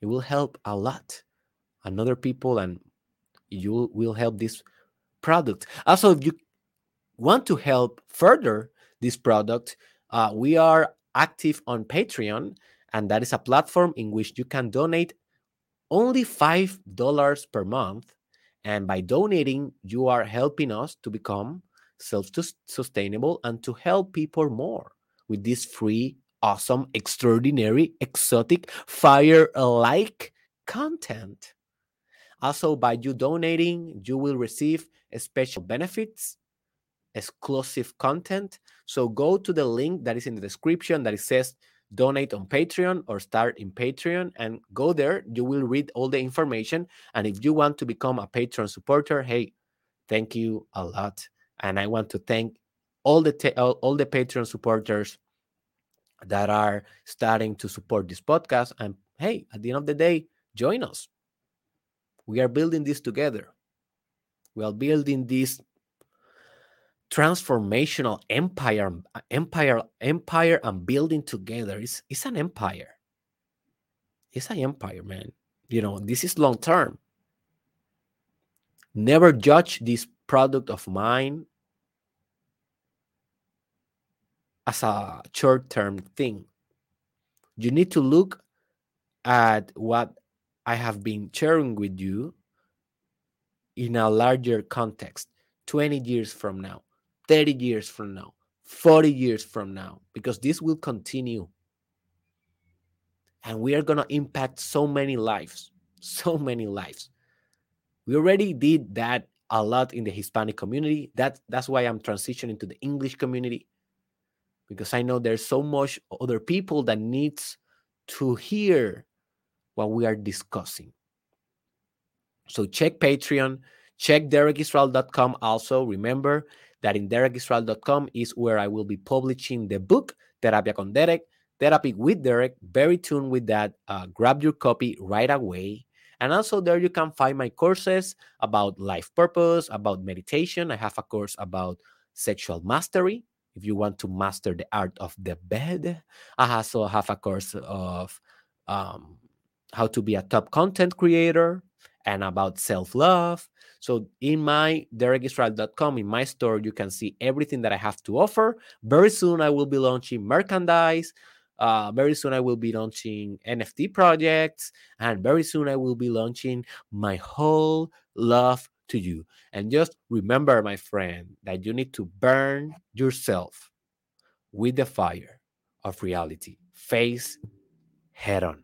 It will help a lot. Another people and you will help this product. Also, if you want to help further this product, uh, we are active on Patreon, and that is a platform in which you can donate only $5 per month and by donating, you are helping us to become self sustainable and to help people more with this free, awesome, extraordinary, exotic, fire like content. Also, by you donating, you will receive special benefits, exclusive content. So go to the link that is in the description that it says donate on Patreon or start in Patreon and go there. You will read all the information. And if you want to become a Patreon supporter, hey, thank you a lot. And I want to thank all the all, all the Patreon supporters that are starting to support this podcast. And hey, at the end of the day, join us. We are building this together. We are building this transformational empire um, empire empire and building together it's, it's an empire. It's an empire man. You know this is long term. Never judge this product of mine as a short term thing. You need to look at what I have been sharing with you in a larger context 20 years from now, 30 years from now, 40 years from now, because this will continue. And we are going to impact so many lives, so many lives. We already did that a lot in the Hispanic community. That, that's why I'm transitioning to the English community, because I know there's so much other people that needs to hear what we are discussing. So check Patreon, check derekisrael.com also. Remember that in derekisrael.com is where I will be publishing the book, Terapia con Derek, Therapy with Derek. Very tuned with that. Uh, grab your copy right away. And also, there you can find my courses about life purpose, about meditation. I have a course about sexual mastery. If you want to master the art of the bed, I also have a course of um, how to be a top content creator and about self love. So, in my derekisrael.com, in my store, you can see everything that I have to offer. Very soon, I will be launching merchandise. Uh, very soon, I will be launching NFT projects. And very soon, I will be launching my whole love to you. And just remember, my friend, that you need to burn yourself with the fire of reality, face head on.